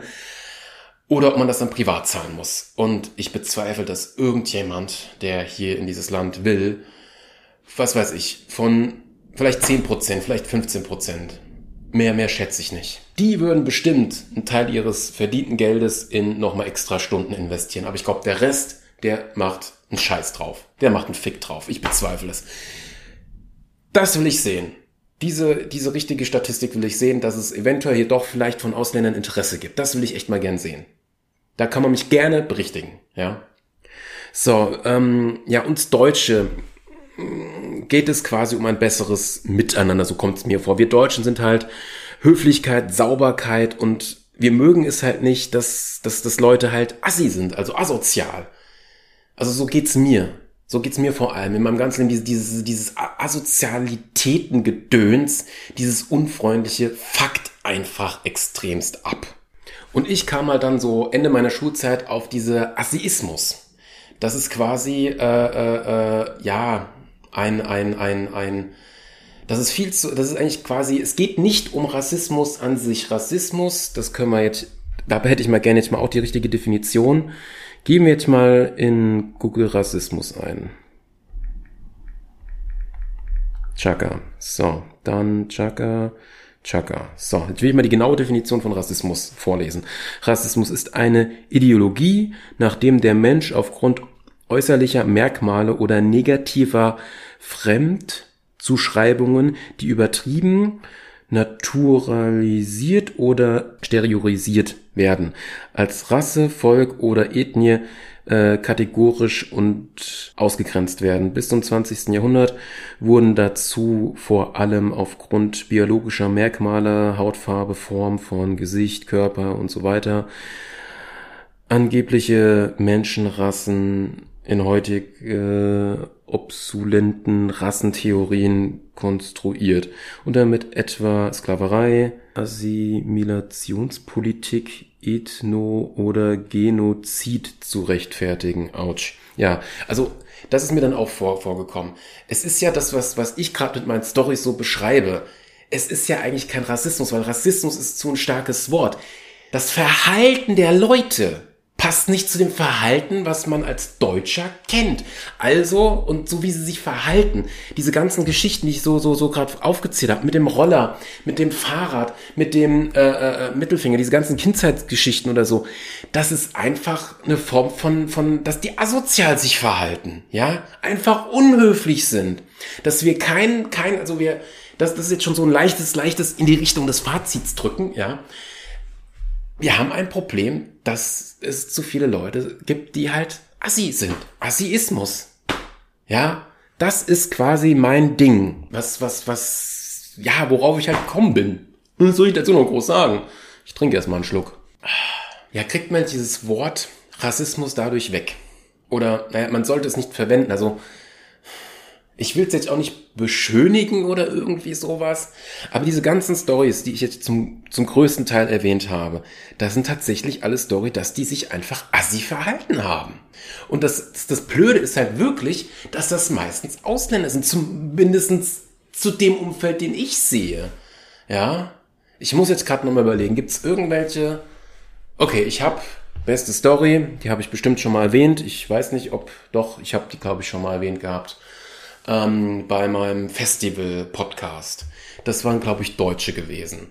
oder ob man das dann privat zahlen muss. Und ich bezweifle, dass irgendjemand, der hier in dieses Land will, was weiß ich, von vielleicht 10%, vielleicht 15%, mehr, mehr schätze ich nicht. Die würden bestimmt einen Teil ihres verdienten Geldes in nochmal extra Stunden investieren. Aber ich glaube, der Rest, der macht einen Scheiß drauf. Der macht einen Fick drauf. Ich bezweifle es. Das will ich sehen. Diese, diese richtige Statistik will ich sehen, dass es eventuell hier doch vielleicht von Ausländern Interesse gibt. Das will ich echt mal gern sehen. Da kann man mich gerne berichtigen, ja. So, ähm, ja, uns Deutsche mm, geht es quasi um ein besseres Miteinander, so kommt es mir vor. Wir Deutschen sind halt Höflichkeit, Sauberkeit und wir mögen es halt nicht, dass, dass, dass Leute halt assi sind, also asozial. Also so geht's mir. So geht's mir vor allem in meinem ganzen Leben. Dieses, dieses Asozialitätengedöns, dieses unfreundliche, fuckt einfach extremst ab. Und ich kam halt dann so Ende meiner Schulzeit auf diese Assiismus. Das ist quasi, äh, äh, äh, ja, ein, ein, ein, ein, das ist viel zu, das ist eigentlich quasi, es geht nicht um Rassismus an sich. Rassismus, das können wir jetzt, dabei hätte ich mal gerne jetzt mal auch die richtige Definition. Geben wir jetzt mal in Google Rassismus ein. Chaka. So, dann Chaka. Chaka. So, jetzt will ich mal die genaue Definition von Rassismus vorlesen. Rassismus ist eine Ideologie, nachdem der Mensch aufgrund äußerlicher Merkmale oder negativer Fremdzuschreibungen, die übertrieben, naturalisiert oder stereorisiert werden, als Rasse, Volk oder Ethnie äh, kategorisch und ausgegrenzt werden. Bis zum 20. Jahrhundert wurden dazu vor allem aufgrund biologischer Merkmale, Hautfarbe, Form von Gesicht, Körper und so weiter angebliche Menschenrassen in heutig äh, obsolenten Rassentheorien konstruiert und damit etwa Sklaverei, Assimilationspolitik, Ethno- oder Genozid zu rechtfertigen. Autsch. Ja, also das ist mir dann auch vor, vorgekommen. Es ist ja das, was, was ich gerade mit meinen Storys so beschreibe. Es ist ja eigentlich kein Rassismus, weil Rassismus ist zu ein starkes Wort. Das Verhalten der Leute passt nicht zu dem Verhalten, was man als Deutscher kennt. Also, und so wie sie sich verhalten, diese ganzen Geschichten, die ich so, so, so gerade aufgezählt habe, mit dem Roller, mit dem Fahrrad, mit dem äh, äh, Mittelfinger, diese ganzen Kindheitsgeschichten oder so, das ist einfach eine Form von, von, dass die asozial sich verhalten, ja, einfach unhöflich sind, dass wir kein, kein, also wir, das, das ist jetzt schon so ein leichtes, leichtes in die Richtung des Fazits drücken, ja, wir haben ein Problem, dass es zu viele Leute gibt, die halt Assi sind. Assiismus. Ja, das ist quasi mein Ding. Was, was, was, ja, worauf ich halt gekommen bin. Was soll ich dazu noch groß sagen? Ich trinke erstmal einen Schluck. Ja, kriegt man dieses Wort Rassismus dadurch weg? Oder, naja, man sollte es nicht verwenden. Also, Ich will es jetzt auch nicht beschönigen oder irgendwie sowas, aber diese ganzen Stories, die ich jetzt zum, zum größten Teil erwähnt habe, das sind tatsächlich alle Story, dass die sich einfach assi verhalten haben. Und das, das, Blöde ist halt wirklich, dass das meistens Ausländer sind, zumindestens zu dem Umfeld, den ich sehe. Ja, ich muss jetzt gerade nochmal überlegen, gibt es irgendwelche... Okay, ich habe beste Story, die habe ich bestimmt schon mal erwähnt. Ich weiß nicht, ob doch, ich habe die, glaube ich, schon mal erwähnt gehabt ähm, bei meinem Festival-Podcast. Das waren, glaube ich, Deutsche gewesen.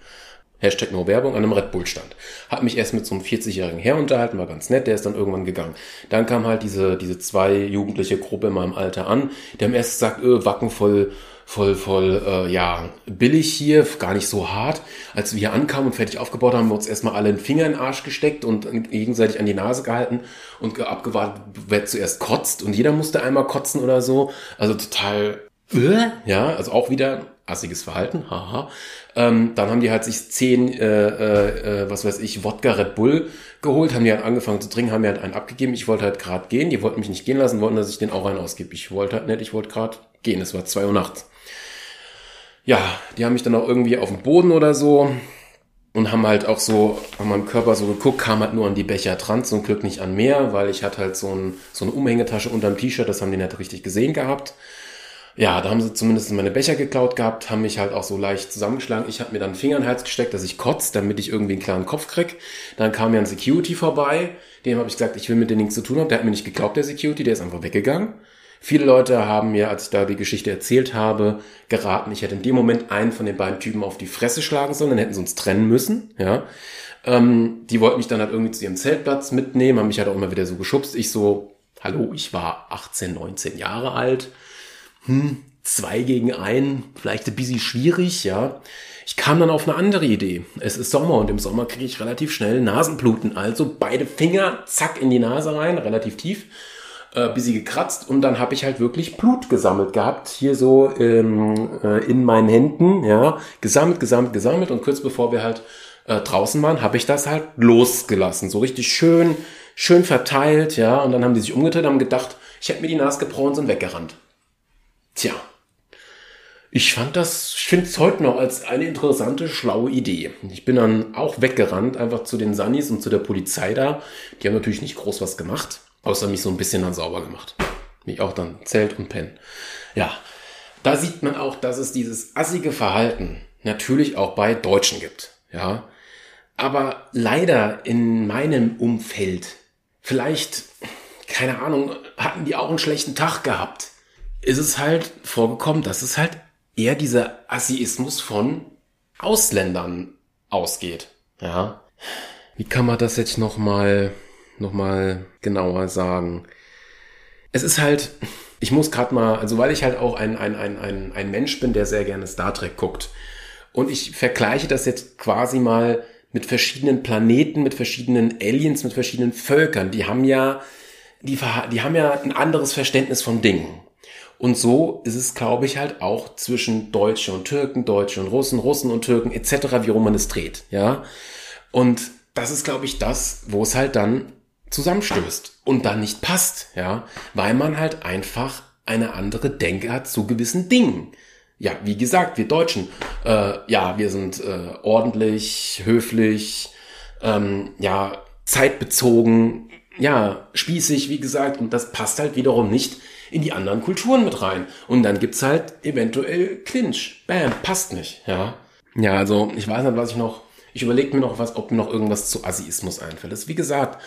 Hashtag No Werbung an einem Red Bull stand. Hab mich erst mit so einem 40-jährigen Herr unterhalten, war ganz nett, der ist dann irgendwann gegangen. Dann kam halt diese, diese zwei jugendliche Gruppe in meinem Alter an, die haben erst gesagt, öh, Wacken voll, voll, voll, äh, ja, billig hier, gar nicht so hart. Als wir hier ankamen und fertig aufgebaut haben, haben wir uns erstmal alle einen Finger in den Arsch gesteckt und gegenseitig an die Nase gehalten und abgewartet, wer zuerst kotzt und jeder musste einmal kotzen oder so. Also total, äh, ja, also auch wieder assiges Verhalten, haha. Ähm, dann haben die halt sich zehn, äh, äh, äh, was weiß ich, Wodka Red Bull geholt, haben die halt angefangen zu trinken, haben mir halt einen abgegeben. Ich wollte halt gerade gehen, die wollten mich nicht gehen lassen, wollten, dass ich den auch einen ausgebe. Ich wollte halt nicht, ich wollte gerade gehen, es war zwei Uhr nachts. Ja, die haben mich dann auch irgendwie auf dem Boden oder so und haben halt auch so an meinem Körper so geguckt, kam halt nur an die Becher dran, zum Glück nicht an mehr, weil ich hatte halt so, ein, so eine Umhängetasche unterm T-Shirt, das haben die nicht richtig gesehen gehabt ja, da haben sie zumindest meine Becher geklaut gehabt, haben mich halt auch so leicht zusammengeschlagen. Ich habe mir dann Finger in den Hals gesteckt, dass ich kotze, damit ich irgendwie einen klaren Kopf krieg. Dann kam mir ein Security vorbei, dem habe ich gesagt, ich will mit dem nichts zu tun haben. Der hat mir nicht geglaubt, der Security, der ist einfach weggegangen. Viele Leute haben mir, als ich da die Geschichte erzählt habe, geraten, ich hätte in dem Moment einen von den beiden Typen auf die Fresse schlagen sollen, dann hätten sie uns trennen müssen, ja. Ähm, die wollten mich dann halt irgendwie zu ihrem Zeltplatz mitnehmen, haben mich halt auch immer wieder so geschubst. Ich so, hallo, ich war 18, 19 Jahre alt hm, zwei gegen ein, vielleicht ein bisschen schwierig, ja. Ich kam dann auf eine andere Idee. Es ist Sommer und im Sommer kriege ich relativ schnell Nasenbluten. Also beide Finger, zack, in die Nase rein, relativ tief, äh, bisschen gekratzt und dann habe ich halt wirklich Blut gesammelt gehabt, hier so ähm, äh, in meinen Händen, ja, gesammelt, gesammelt, gesammelt und kurz bevor wir halt äh, draußen waren, habe ich das halt losgelassen, so richtig schön, schön verteilt, ja, und dann haben die sich umgedreht, haben gedacht, ich hätte mir die Nase gebrochen und sind weggerannt. Tja, ich fand das, ich finde es heute noch als eine interessante, schlaue Idee. Ich bin dann auch weggerannt, einfach zu den Sunnis und zu der Polizei da. Die haben natürlich nicht groß was gemacht, außer mich so ein bisschen dann sauber gemacht. Mich auch dann Zelt und Pen. Ja, da sieht man auch, dass es dieses assige Verhalten natürlich auch bei Deutschen gibt. Ja, aber leider in meinem Umfeld, vielleicht, keine Ahnung, hatten die auch einen schlechten Tag gehabt ist es halt vorgekommen, dass es halt eher dieser Assiismus von Ausländern ausgeht. Ja. Wie kann man das jetzt nochmal noch mal genauer sagen? Es ist halt, ich muss gerade mal, also weil ich halt auch ein, ein, ein, ein, ein Mensch bin, der sehr gerne Star Trek guckt. Und ich vergleiche das jetzt quasi mal mit verschiedenen Planeten, mit verschiedenen Aliens, mit verschiedenen Völkern. Die haben ja, die, die haben ja ein anderes Verständnis von Dingen. Und so ist es, glaube ich, halt auch zwischen Deutsche und Türken, Deutsche und Russen, Russen und Türken etc., wie rum man es dreht, ja. Und das ist, glaube ich, das, wo es halt dann zusammenstößt und dann nicht passt, ja, weil man halt einfach eine andere Denke hat zu gewissen Dingen. Ja, wie gesagt, wir Deutschen, äh, ja, wir sind äh, ordentlich, höflich, ähm, ja, zeitbezogen, ja, spießig, wie gesagt, und das passt halt wiederum nicht in die anderen Kulturen mit rein. Und dann gibt's halt eventuell Clinch. Bam, passt nicht, ja. Ja, also ich weiß nicht, was ich noch, ich überlege mir noch was, ob mir noch irgendwas zu Asiismus einfällt. Das ist wie gesagt,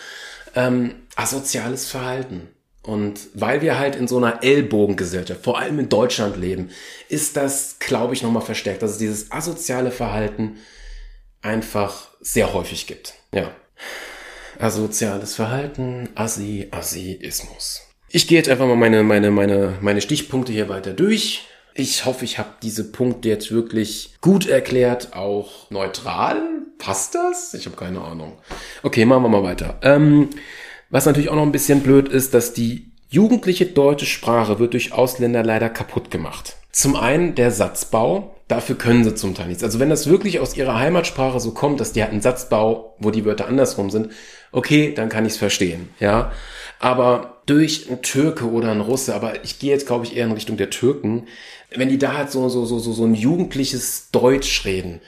ähm, asoziales Verhalten. Und weil wir halt in so einer Ellbogengesellschaft, vor allem in Deutschland leben, ist das, glaube ich, nochmal verstärkt, dass es dieses asoziale Verhalten einfach sehr häufig gibt. Ja. Asoziales Verhalten, Assi, Asiismus. Ich gehe jetzt einfach mal meine, meine, meine, meine Stichpunkte hier weiter durch. Ich hoffe, ich habe diese Punkte jetzt wirklich gut erklärt, auch neutral. Passt das? Ich habe keine Ahnung. Okay, machen wir mal weiter. Ähm, was natürlich auch noch ein bisschen blöd ist, dass die jugendliche deutsche Sprache wird durch Ausländer leider kaputt gemacht. Zum einen der Satzbau, dafür können sie zum Teil nichts. Also wenn das wirklich aus ihrer Heimatsprache so kommt, dass die halt einen Satzbau, wo die Wörter andersrum sind, okay, dann kann ich es verstehen, ja. Aber durch einen Türke oder einen Russe, aber ich gehe jetzt, glaube ich, eher in Richtung der Türken, wenn die da halt so, so, so, so, so ein jugendliches Deutsch reden,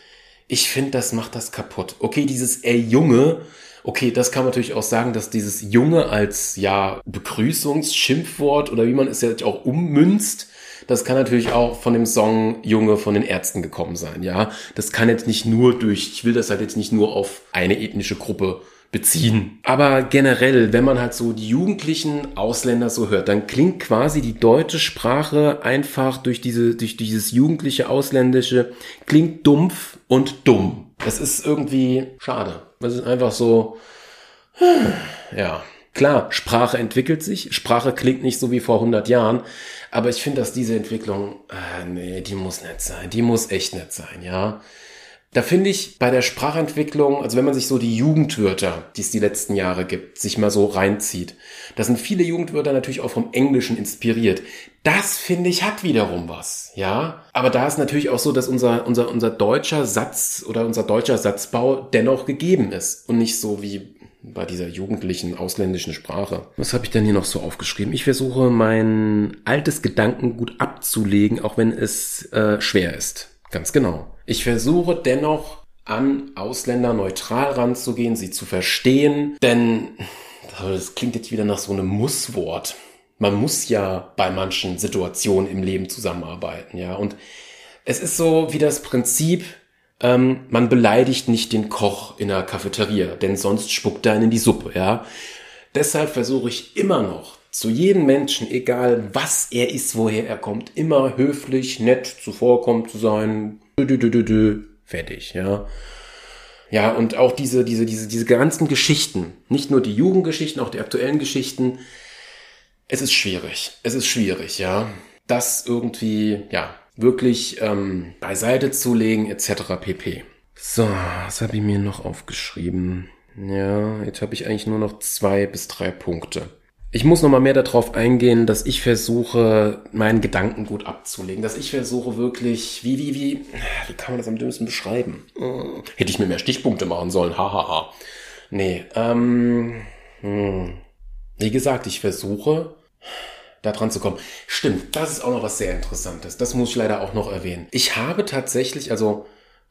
ich finde, das macht das kaputt. Okay, dieses ey Junge, okay, das kann man natürlich auch sagen, dass dieses Junge als, ja, Begrüßungsschimpfwort oder wie man es jetzt auch ummünzt, das kann natürlich auch von dem Song Junge von den Ärzten gekommen sein, ja. Das kann jetzt nicht nur durch, ich will das halt jetzt nicht nur auf eine ethnische Gruppe beziehen. Aber generell, wenn man halt so die jugendlichen Ausländer so hört, dann klingt quasi die deutsche Sprache einfach durch diese, durch dieses jugendliche Ausländische, klingt dumpf und dumm. Das ist irgendwie schade. Das ist einfach so, ja. Klar, Sprache entwickelt sich. Sprache klingt nicht so wie vor 100 Jahren. Aber ich finde, dass diese Entwicklung, äh, nee, die muss nett sein. Die muss echt nett sein, ja. Da finde ich bei der Sprachentwicklung, also wenn man sich so die Jugendwörter, die es die letzten Jahre gibt, sich mal so reinzieht, da sind viele Jugendwörter natürlich auch vom Englischen inspiriert. Das finde ich hat wiederum was, ja. Aber da ist natürlich auch so, dass unser, unser, unser deutscher Satz oder unser deutscher Satzbau dennoch gegeben ist und nicht so wie bei dieser jugendlichen ausländischen Sprache. Was habe ich denn hier noch so aufgeschrieben? Ich versuche mein altes Gedankengut abzulegen, auch wenn es äh, schwer ist. Ganz genau. Ich versuche dennoch an Ausländer neutral ranzugehen, sie zu verstehen, denn das klingt jetzt wieder nach so einem Musswort. Man muss ja bei manchen Situationen im Leben zusammenarbeiten, ja. Und es ist so wie das Prinzip, ähm, man beleidigt nicht den Koch in der Cafeteria, denn sonst spuckt er einen in die Suppe, ja. Deshalb versuche ich immer noch zu jedem Menschen, egal was er ist, woher er kommt, immer höflich, nett, zuvorkommt zu sein, dü, dü, dü, fertig, ja. Ja, und auch diese, diese, diese, diese ganzen Geschichten, nicht nur die Jugendgeschichten, auch die aktuellen Geschichten, es ist schwierig. Es ist schwierig, ja. Das irgendwie, ja, wirklich ähm, beiseite zu legen, etc. pp. So, was habe ich mir noch aufgeschrieben? Ja, jetzt habe ich eigentlich nur noch zwei bis drei Punkte. Ich muss noch mal mehr darauf eingehen, dass ich versuche, meinen Gedanken gut abzulegen, dass ich versuche wirklich, wie, wie, wie, wie kann man das am dümmsten beschreiben? Hm, hätte ich mir mehr Stichpunkte machen sollen, hahaha. Ha, ha. Nee, ähm, hm. wie gesagt, ich versuche, da dran zu kommen. Stimmt, das ist auch noch was sehr Interessantes. Das muss ich leider auch noch erwähnen. Ich habe tatsächlich, also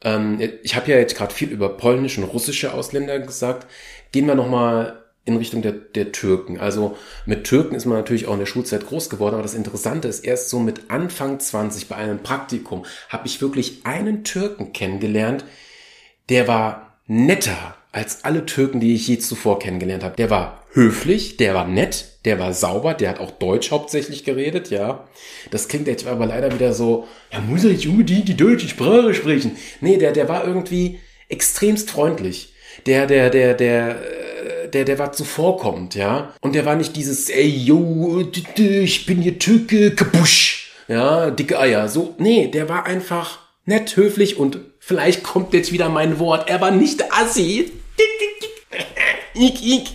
ähm, ich habe ja jetzt gerade viel über polnische und russische Ausländer gesagt. Gehen wir noch mal in Richtung der, der Türken. Also mit Türken ist man natürlich auch in der Schulzeit groß geworden, aber das Interessante ist, erst so mit Anfang 20 bei einem Praktikum habe ich wirklich einen Türken kennengelernt, der war netter als alle Türken, die ich je zuvor kennengelernt habe. Der war höflich, der war nett, der war sauber, der hat auch Deutsch hauptsächlich geredet, ja. Das klingt jetzt aber leider wieder so, ja, muss jetzt unbedingt die deutsche Sprache sprechen? Nee, der, der war irgendwie extremst freundlich. Der, der, der, der, der, der war zuvorkommend, ja. Und der war nicht dieses, ey, yo, ich bin hier Türke, kapusch, ja, dicke Eier. So, nee, der war einfach nett, höflich und vielleicht kommt jetzt wieder mein Wort. Er war nicht assi. ik, ik.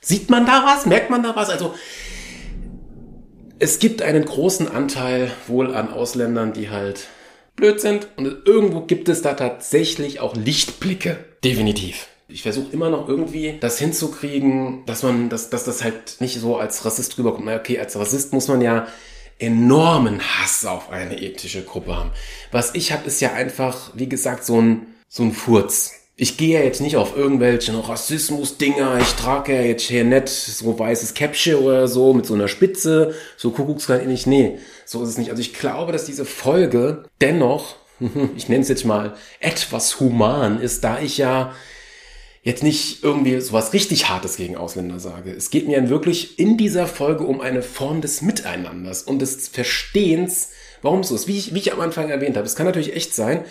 Sieht man da was? Merkt man da was? Also, es gibt einen großen Anteil wohl an Ausländern, die halt blöd sind. Und irgendwo gibt es da tatsächlich auch Lichtblicke. Definitiv ich versuche immer noch irgendwie das hinzukriegen, dass man, dass, dass das halt nicht so als Rassist rüberkommt. Na okay, als Rassist muss man ja enormen Hass auf eine ethische Gruppe haben. Was ich habe, ist ja einfach, wie gesagt, so ein, so ein Furz. Ich gehe ja jetzt nicht auf irgendwelche Rassismus-Dinger, ich trage ja jetzt hier nicht so weißes Käppchen oder so mit so einer Spitze, so Kuckucksklan ähnlich. Nee, so ist es nicht. Also ich glaube, dass diese Folge dennoch, ich nenne es jetzt mal, etwas human ist, da ich ja jetzt nicht irgendwie sowas richtig Hartes gegen Ausländer sage. Es geht mir wirklich in dieser Folge um eine Form des Miteinanders und des Verstehens, warum es so ist. Wie ich, wie ich am Anfang erwähnt habe, es kann natürlich echt sein,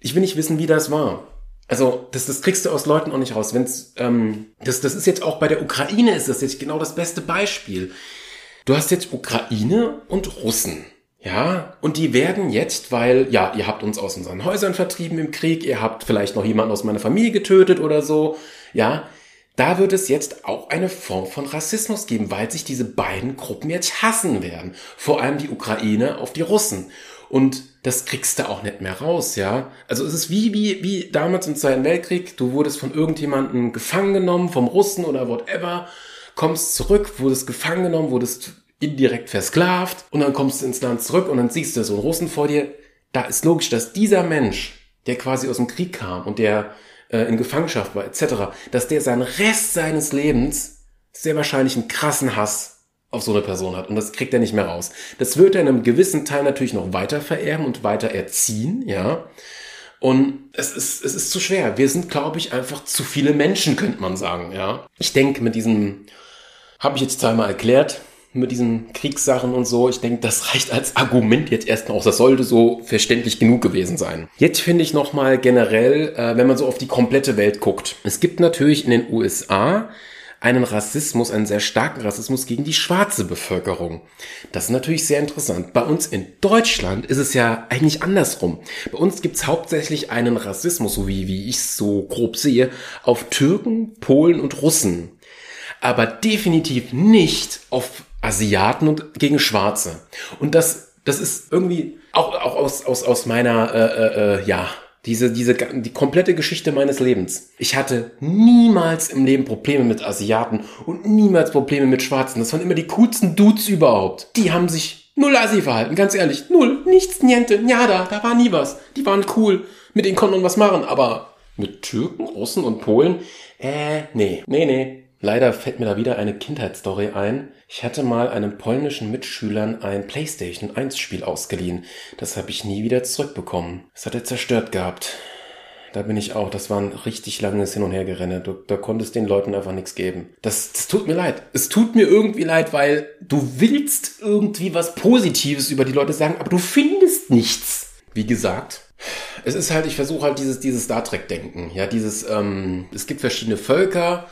ich will nicht wissen, wie das war. Also, das, das kriegst du aus Leuten auch nicht raus. Wenn's, ähm, das, das ist jetzt auch bei der Ukraine ist das jetzt genau das beste Beispiel. Du hast jetzt Ukraine und Russen. Ja, und die werden jetzt, weil, ja, ihr habt uns aus unseren Häusern vertrieben im Krieg, ihr habt vielleicht noch jemanden aus meiner Familie getötet oder so, ja, da wird es jetzt auch eine Form von Rassismus geben, weil sich diese beiden Gruppen jetzt hassen werden. Vor allem die Ukraine auf die Russen. Und das kriegst du auch nicht mehr raus, ja. Also es ist wie, wie, wie damals im Zweiten Weltkrieg, du wurdest von irgendjemandem gefangen genommen, vom Russen oder whatever, kommst zurück, wurdest gefangen genommen, wurdest indirekt versklavt und dann kommst du ins Land zurück und dann siehst du so einen Russen vor dir. Da ist logisch, dass dieser Mensch, der quasi aus dem Krieg kam und der äh, in Gefangenschaft war, etc., dass der seinen Rest seines Lebens sehr wahrscheinlich einen krassen Hass auf so eine Person hat und das kriegt er nicht mehr raus. Das wird er in einem gewissen Teil natürlich noch weiter vererben und weiter erziehen, ja. Und es ist, es ist zu schwer. Wir sind, glaube ich, einfach zu viele Menschen, könnte man sagen, ja. Ich denke, mit diesem, habe ich jetzt zweimal erklärt, mit diesen Kriegssachen und so. Ich denke, das reicht als Argument jetzt erstmal aus. Das sollte so verständlich genug gewesen sein. Jetzt finde ich nochmal generell, äh, wenn man so auf die komplette Welt guckt. Es gibt natürlich in den USA einen Rassismus, einen sehr starken Rassismus gegen die schwarze Bevölkerung. Das ist natürlich sehr interessant. Bei uns in Deutschland ist es ja eigentlich andersrum. Bei uns gibt es hauptsächlich einen Rassismus, so wie, wie ich es so grob sehe, auf Türken, Polen und Russen. Aber definitiv nicht auf Asiaten und gegen Schwarze. Und das, das ist irgendwie auch, auch aus, aus, aus meiner, äh, äh, äh ja, diese, diese, die komplette Geschichte meines Lebens. Ich hatte niemals im Leben Probleme mit Asiaten und niemals Probleme mit Schwarzen. Das waren immer die coolsten Dudes überhaupt. Die haben sich null Asi verhalten, ganz ehrlich. Null. Nichts, niente, da, da war nie was. Die waren cool. Mit denen konnte man was machen, aber mit Türken, Russen und Polen, äh, nee, nee, nee. Leider fällt mir da wieder eine Kindheitsstory ein. Ich hatte mal einem polnischen Mitschülern ein PlayStation 1 Spiel ausgeliehen. Das habe ich nie wieder zurückbekommen. Das hat er zerstört gehabt. Da bin ich auch. Das war ein richtig langes Hin- und Hergerenne. Du, da konntest den Leuten einfach nichts geben. Das, das tut mir leid. Es tut mir irgendwie leid, weil du willst irgendwie was Positives über die Leute sagen, aber du findest nichts. Wie gesagt, es ist halt, ich versuche halt dieses, dieses Star Trek-Denken. Ja, dieses, ähm, es gibt verschiedene Völker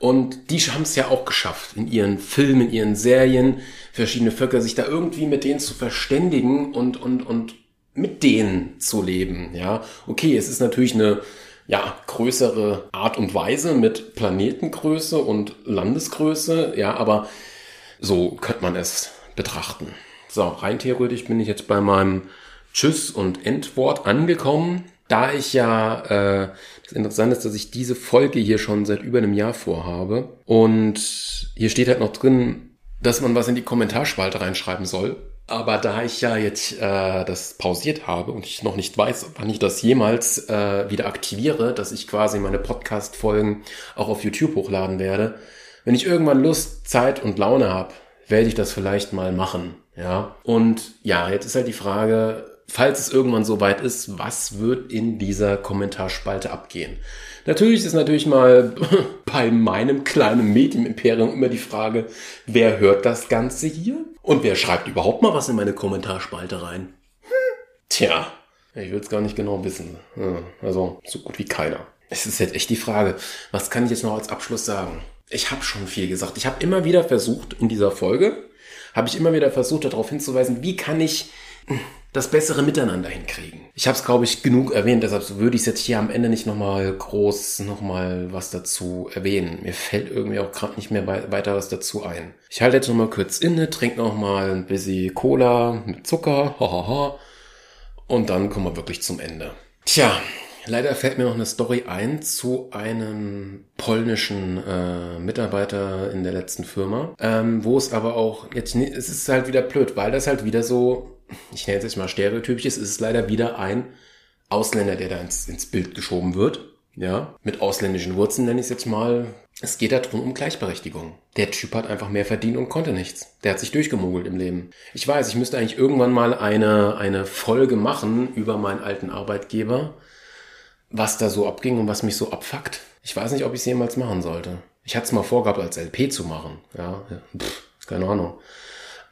und die haben es ja auch geschafft, in ihren Filmen, in ihren Serien, verschiedene Völker, sich da irgendwie mit denen zu verständigen und, und, und mit denen zu leben. Ja, okay, es ist natürlich eine ja, größere Art und Weise mit Planetengröße und Landesgröße, ja, aber so könnte man es betrachten. So, rein theoretisch bin ich jetzt bei meinem Tschüss und Endwort angekommen. Da ich ja, äh, das Interessante ist, dass ich diese Folge hier schon seit über einem Jahr vorhabe. Und hier steht halt noch drin, dass man was in die Kommentarspalte reinschreiben soll. Aber da ich ja jetzt äh, das pausiert habe und ich noch nicht weiß, wann ich das jemals äh, wieder aktiviere, dass ich quasi meine Podcast-Folgen auch auf YouTube hochladen werde, wenn ich irgendwann Lust, Zeit und Laune habe, werde ich das vielleicht mal machen. Ja. Und ja, jetzt ist halt die Frage, falls es irgendwann soweit ist, was wird in dieser Kommentarspalte abgehen? Natürlich ist natürlich mal bei meinem kleinen Medienimperium immer die Frage, wer hört das Ganze hier? Und wer schreibt überhaupt mal was in meine Kommentarspalte rein? Hm. Tja, ich will es gar nicht genau wissen. Also so gut wie keiner. Es ist jetzt echt die Frage, was kann ich jetzt noch als Abschluss sagen? Ich habe schon viel gesagt. Ich habe immer wieder versucht, in dieser Folge, habe ich immer wieder versucht, darauf hinzuweisen, wie kann ich das bessere Miteinander hinkriegen. Ich habe es, glaube ich, genug erwähnt, deshalb würde ich jetzt hier am Ende nicht nochmal groß nochmal was dazu erwähnen. Mir fällt irgendwie auch gerade nicht mehr weiter was dazu ein. Ich halte jetzt nochmal kurz inne, trinke nochmal ein bisschen Cola mit Zucker, hahaha, und dann kommen wir wirklich zum Ende. Tja, leider fällt mir noch eine Story ein zu einem polnischen äh, Mitarbeiter in der letzten Firma, ähm, wo es aber auch jetzt, es ist halt wieder blöd, weil das halt wieder so ich nenne es jetzt mal stereotypisch ist, ist es leider wieder ein Ausländer, der da ins, ins Bild geschoben wird. Ja, mit ausländischen Wurzeln nenne ich es jetzt mal. Es geht darum um Gleichberechtigung. Der Typ hat einfach mehr verdient und konnte nichts. Der hat sich durchgemogelt im Leben. Ich weiß, ich müsste eigentlich irgendwann mal eine, eine Folge machen über meinen alten Arbeitgeber, was da so abging und was mich so abfuckt. Ich weiß nicht, ob ich es jemals machen sollte. Ich hatte es mal vorgehabt, als LP zu machen. Ja, pff, ist keine Ahnung.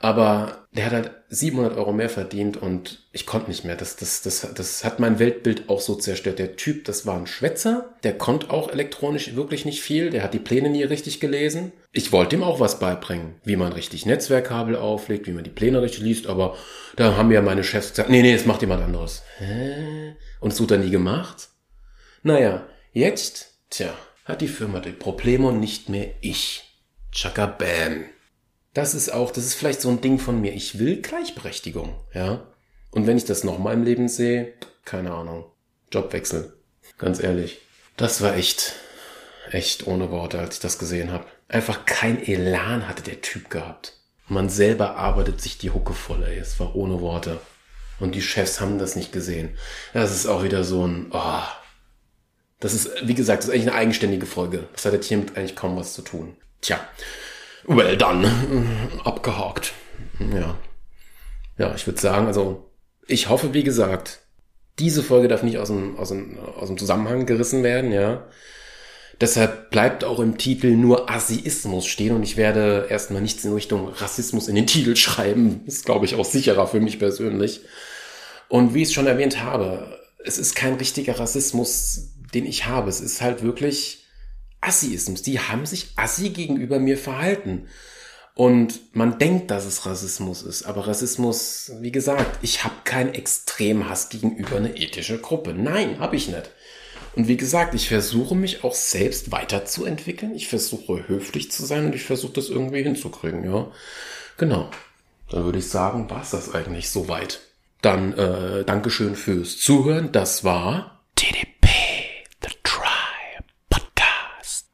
Aber der hat halt 700 Euro mehr verdient und ich konnte nicht mehr. Das, das, das, das hat mein Weltbild auch so zerstört. Der Typ, das war ein Schwätzer, der konnte auch elektronisch wirklich nicht viel, der hat die Pläne nie richtig gelesen. Ich wollte ihm auch was beibringen, wie man richtig Netzwerkkabel auflegt, wie man die Pläne richtig liest, aber da haben mir meine Chefs gesagt, nee, nee, das macht jemand anderes. Hä? Und es wurde er nie gemacht? Naja, jetzt, tja, hat die Firma die Probleme und nicht mehr ich. Chaka Bam. Das ist auch, das ist vielleicht so ein Ding von mir. Ich will Gleichberechtigung, ja. Und wenn ich das nochmal im Leben sehe, keine Ahnung. Jobwechsel. Ganz ehrlich. Das war echt, echt ohne Worte, als ich das gesehen habe. Einfach kein Elan hatte der Typ gehabt. Man selber arbeitet sich die Hucke voll, ey. Es war ohne Worte. Und die Chefs haben das nicht gesehen. Das ist auch wieder so ein, oh. Das ist, wie gesagt, das ist eigentlich eine eigenständige Folge. Das hat jetzt hiermit eigentlich kaum was zu tun. Tja. Well done. Abgehakt. Ja. Ja, ich würde sagen, also, ich hoffe, wie gesagt, diese Folge darf nicht aus dem, aus dem, aus dem Zusammenhang gerissen werden, ja. Deshalb bleibt auch im Titel nur Asiismus stehen und ich werde erstmal nichts in Richtung Rassismus in den Titel schreiben. ist, glaube ich, auch sicherer für mich persönlich. Und wie ich es schon erwähnt habe, es ist kein richtiger Rassismus, den ich habe. Es ist halt wirklich Assiismus. Die haben sich assi gegenüber mir verhalten. Und man denkt, dass es Rassismus ist, aber Rassismus, wie gesagt, ich habe keinen Extremhass gegenüber einer ethische Gruppe. Nein, habe ich nicht. Und wie gesagt, ich versuche mich auch selbst weiterzuentwickeln. Ich versuche höflich zu sein und ich versuche das irgendwie hinzukriegen, ja. Genau. Dann würde ich sagen, war es das eigentlich soweit. Dann äh, Dankeschön fürs Zuhören. Das war TDP, The Try Podcast.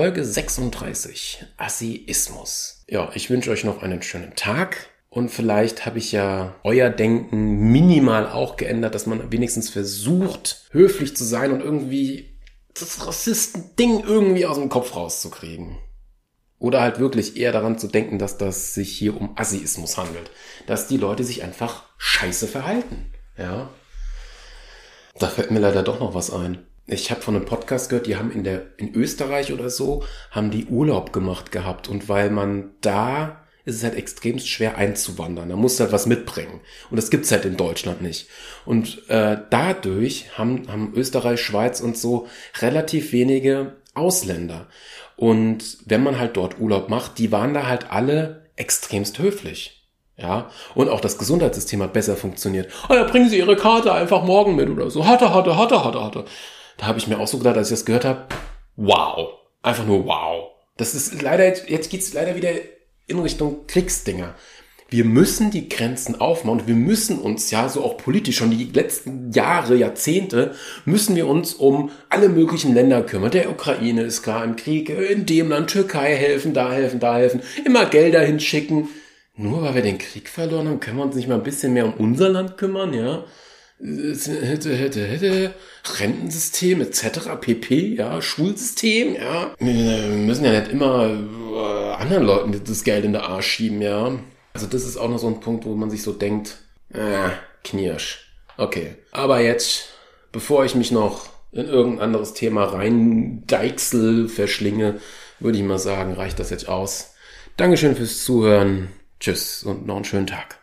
Folge 36. Assiismus. Ja, ich wünsche euch noch einen schönen Tag. Und vielleicht habe ich ja euer Denken minimal auch geändert, dass man wenigstens versucht, höflich zu sein und irgendwie das Rassisten-Ding irgendwie aus dem Kopf rauszukriegen. Oder halt wirklich eher daran zu denken, dass das sich hier um Assiismus handelt. Dass die Leute sich einfach scheiße verhalten. Ja. Da fällt mir leider doch noch was ein. Ich habe von einem Podcast gehört, die haben in der in Österreich oder so haben die Urlaub gemacht gehabt und weil man da ist es halt extrem schwer einzuwandern. Da musst du halt was mitbringen. Und das gibt's halt in Deutschland nicht. Und äh, dadurch haben, haben Österreich, Schweiz und so relativ wenige Ausländer. Und wenn man halt dort Urlaub macht, die waren da halt alle extremst höflich. Ja, und auch das Gesundheitssystem hat besser funktioniert. Oh ja, bringen Sie Ihre Karte einfach morgen mit oder so. Hatte, hatte, hatte, hatte, hatte. Da habe ich mir auch so gedacht, als ich das gehört habe, wow. Einfach nur wow. Das ist leider, jetzt geht's leider wieder in Richtung Kriegsdinger. Wir müssen die Grenzen aufmachen. Wir müssen uns ja so auch politisch schon die letzten Jahre, Jahrzehnte, müssen wir uns um alle möglichen Länder kümmern. Der Ukraine ist klar im Krieg, in dem Land Türkei helfen, da helfen, da helfen, immer Gelder hinschicken. Nur weil wir den Krieg verloren haben, können wir uns nicht mal ein bisschen mehr um unser Land kümmern, ja? Hätte, hätte, hätte, Rentensystem etc. pp, ja, Schulsystem, ja. Wir müssen ja nicht immer äh, anderen Leuten das Geld in den Arsch schieben, ja. Also das ist auch noch so ein Punkt, wo man sich so denkt, äh, Knirsch. Okay. Aber jetzt, bevor ich mich noch in irgendein anderes Thema rein deichsel verschlinge, würde ich mal sagen, reicht das jetzt aus. Dankeschön fürs Zuhören. Tschüss und noch einen schönen Tag.